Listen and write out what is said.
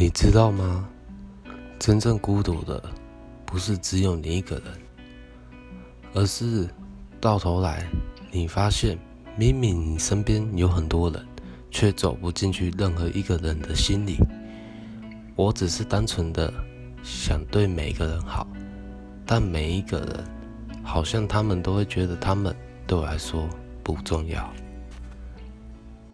你知道吗？真正孤独的不是只有你一个人而是到头来你发现明明你身边有很多人却走不进去任何一个人的心里。我只是单纯的想对每个人好但每一个人好像他们都会觉得他们对我来说不重要。